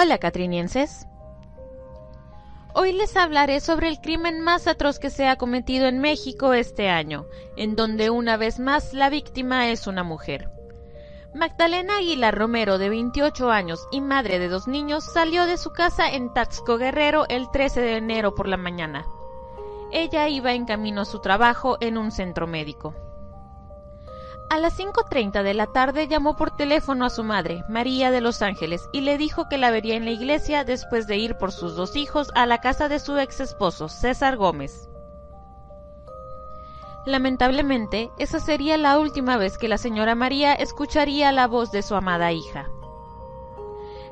Hola catrinienses. Hoy les hablaré sobre el crimen más atroz que se ha cometido en México este año, en donde una vez más la víctima es una mujer. Magdalena Aguilar Romero, de 28 años y madre de dos niños, salió de su casa en Taxco Guerrero el 13 de enero por la mañana. Ella iba en camino a su trabajo en un centro médico. A las 5.30 de la tarde llamó por teléfono a su madre, María de Los Ángeles, y le dijo que la vería en la iglesia después de ir por sus dos hijos a la casa de su ex esposo, César Gómez. Lamentablemente, esa sería la última vez que la señora María escucharía la voz de su amada hija.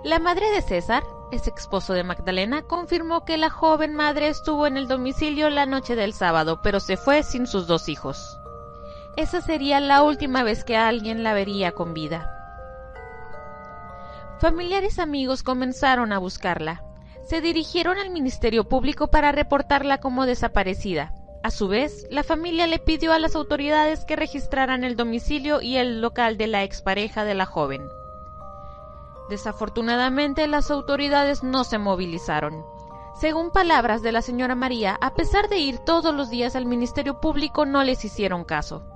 La madre de César, ex esposo de Magdalena, confirmó que la joven madre estuvo en el domicilio la noche del sábado, pero se fue sin sus dos hijos esa sería la última vez que alguien la vería con vida. Familiares amigos comenzaron a buscarla. Se dirigieron al Ministerio Público para reportarla como desaparecida. A su vez, la familia le pidió a las autoridades que registraran el domicilio y el local de la expareja de la joven. Desafortunadamente, las autoridades no se movilizaron. Según palabras de la señora María, a pesar de ir todos los días al Ministerio Público, no les hicieron caso.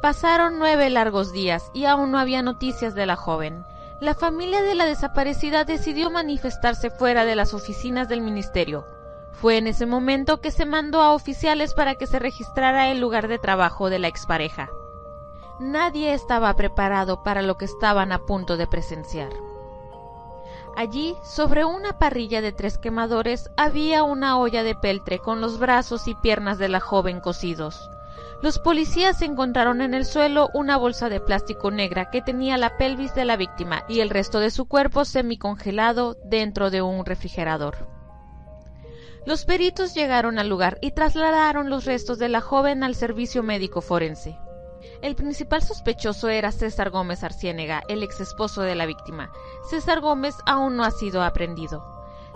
Pasaron nueve largos días y aún no había noticias de la joven. La familia de la desaparecida decidió manifestarse fuera de las oficinas del ministerio. Fue en ese momento que se mandó a oficiales para que se registrara el lugar de trabajo de la expareja. Nadie estaba preparado para lo que estaban a punto de presenciar. Allí, sobre una parrilla de tres quemadores, había una olla de peltre con los brazos y piernas de la joven cocidos. Los policías encontraron en el suelo una bolsa de plástico negra que tenía la pelvis de la víctima y el resto de su cuerpo semicongelado dentro de un refrigerador. Los peritos llegaron al lugar y trasladaron los restos de la joven al servicio médico forense. El principal sospechoso era César Gómez Arciénega, el ex esposo de la víctima. César Gómez aún no ha sido aprendido.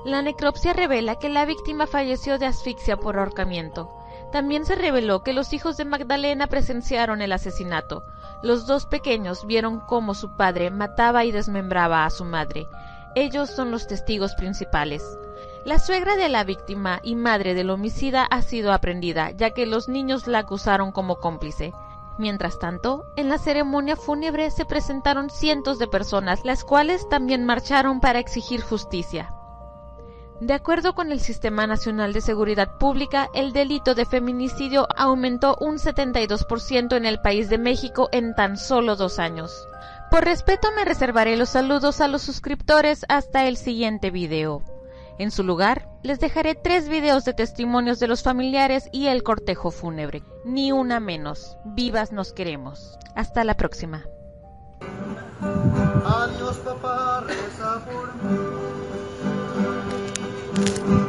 La necropsia revela que la víctima falleció de asfixia por ahorcamiento. También se reveló que los hijos de Magdalena presenciaron el asesinato. Los dos pequeños vieron cómo su padre mataba y desmembraba a su madre. Ellos son los testigos principales. La suegra de la víctima y madre del homicida ha sido aprendida, ya que los niños la acusaron como cómplice. Mientras tanto, en la ceremonia fúnebre se presentaron cientos de personas, las cuales también marcharon para exigir justicia. De acuerdo con el Sistema Nacional de Seguridad Pública, el delito de feminicidio aumentó un 72% en el país de México en tan solo dos años. Por respeto me reservaré los saludos a los suscriptores hasta el siguiente video. En su lugar, les dejaré tres videos de testimonios de los familiares y el cortejo fúnebre. Ni una menos. Vivas nos queremos. Hasta la próxima. Adiós, papá.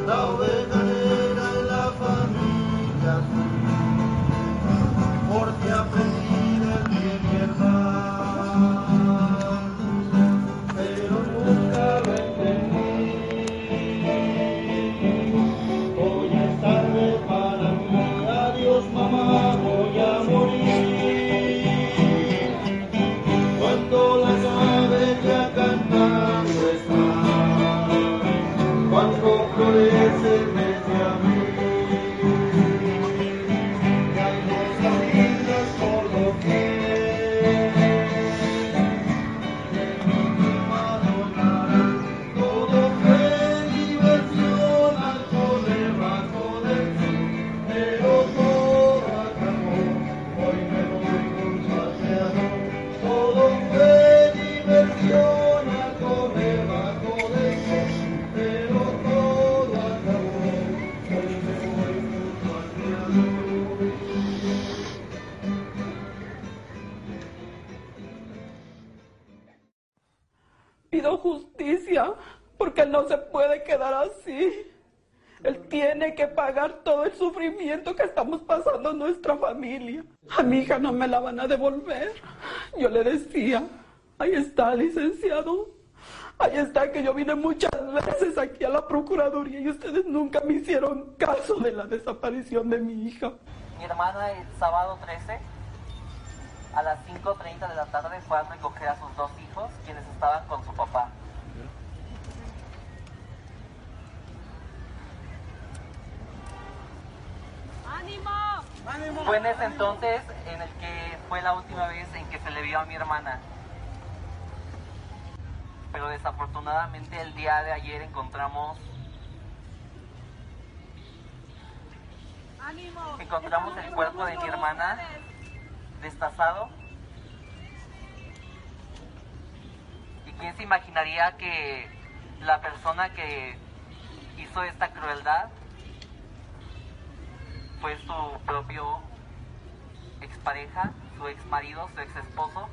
La oveja i'm going Bangkok, Korea. Pido justicia porque no se puede quedar así. Él tiene que pagar todo el sufrimiento que estamos pasando en nuestra familia. A mi hija no me la van a devolver. Yo le decía, ahí está, licenciado. Ahí está que yo vine muchas veces aquí a la Procuraduría y ustedes nunca me hicieron caso de la desaparición de mi hija. Mi hermana el sábado 13 a las 5.30 de la tarde fue a recoger a sus dos hijos, quienes estaban con su papá. Fue en ese entonces en el que fue la última vez en que se le vio a mi hermana. Pero desafortunadamente el día de ayer encontramos encontramos el cuerpo de mi hermana destazado. ¿Y quién se imaginaría que la persona que hizo esta crueldad fue su propio expareja, su ex marido, su ex esposo?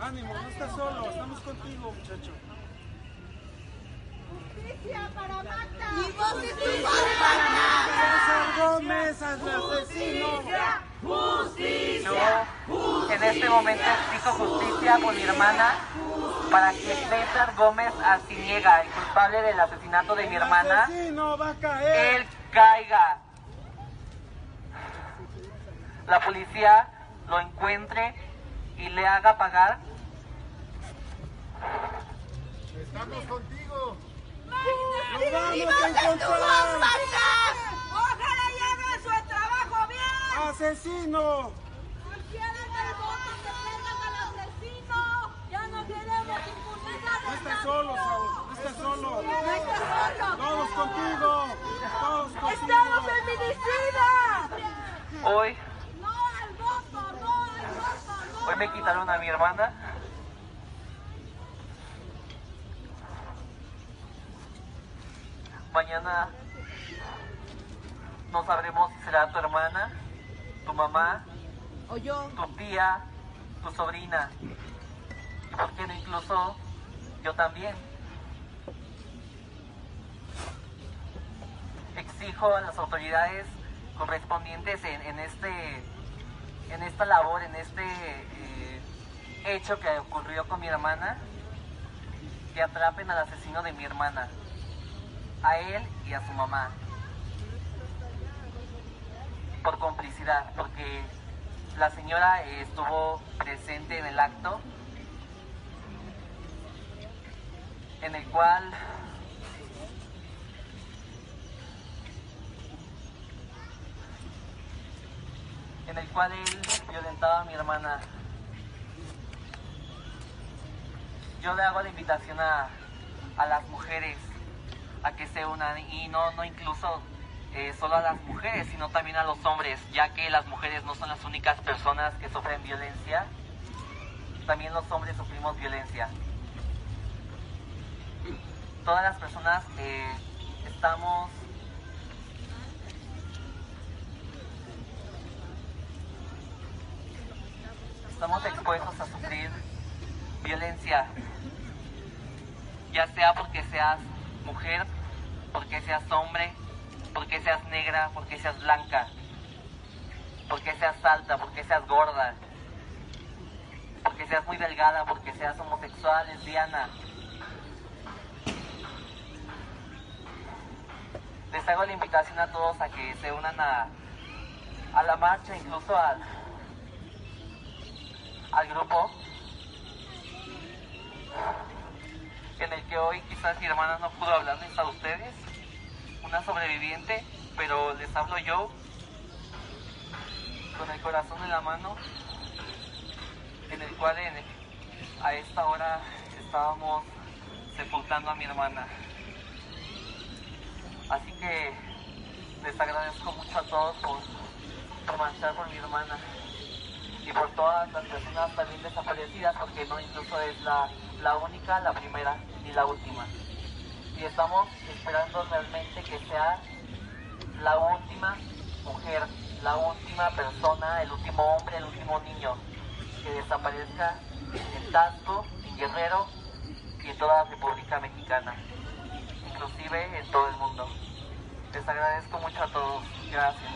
Ánimo, no estás solo, estamos contigo, muchacho. Justicia para Magda. Tu para Gómez, asesino. Yo en este momento exijo justicia por mi hermana para que César Gómez Arciniega, el culpable del asesinato de mi hermana, asesino va a caer. él caiga. La policía lo encuentre y le haga pagar Estamos contigo. Vamos. Ojalá y su trabajo bien. Asesino. ¡Quieren el voto que traigan al asesino! ¡Ya no queremos impunidad! No estás solo, Saúl. No estás solo. ¡No estás solo! Todos contigo. Todos contigo. ¡Estamos feminicidas! hoy. ¡No al voto! ¡No al voto! ¡No! Hoy me quitaron a mi hermana. Mañana no sabremos si será tu hermana, tu mamá, O yo. tu tía, tu sobrina. Y por qué no incluso yo también. Exijo a las autoridades correspondientes en, en este en esta labor, en este eh, hecho que ocurrió con mi hermana, que atrapen al asesino de mi hermana, a él y a su mamá, por complicidad, porque la señora eh, estuvo presente en el acto, en el cual en el cual él violentaba a mi hermana. Yo le hago la invitación a, a las mujeres a que se unan y no, no incluso eh, solo a las mujeres, sino también a los hombres, ya que las mujeres no son las únicas personas que sufren violencia, también los hombres sufrimos violencia. Todas las personas eh, estamos estamos expuestos a sufrir violencia, ya sea porque seas mujer, porque seas hombre, porque seas negra, porque seas blanca, porque seas alta, porque seas gorda, porque seas muy delgada, porque seas homosexual, lesbiana. Les hago la invitación a todos a que se unan a, a la marcha, incluso al, al grupo en el que hoy quizás mi hermana no pudo hablarles a ustedes, una sobreviviente, pero les hablo yo con el corazón en la mano, en el cual en- a esta hora estábamos sepultando a mi hermana. Así que les agradezco mucho a todos por, por marchar por mi hermana y por todas las personas también desaparecidas, porque no incluso es la única, la primera la última. Y estamos esperando realmente que sea la última mujer, la última persona, el último hombre, el último niño que desaparezca en Tasco, en Guerrero y en toda la República Mexicana, inclusive en todo el mundo. Les agradezco mucho a todos. Gracias.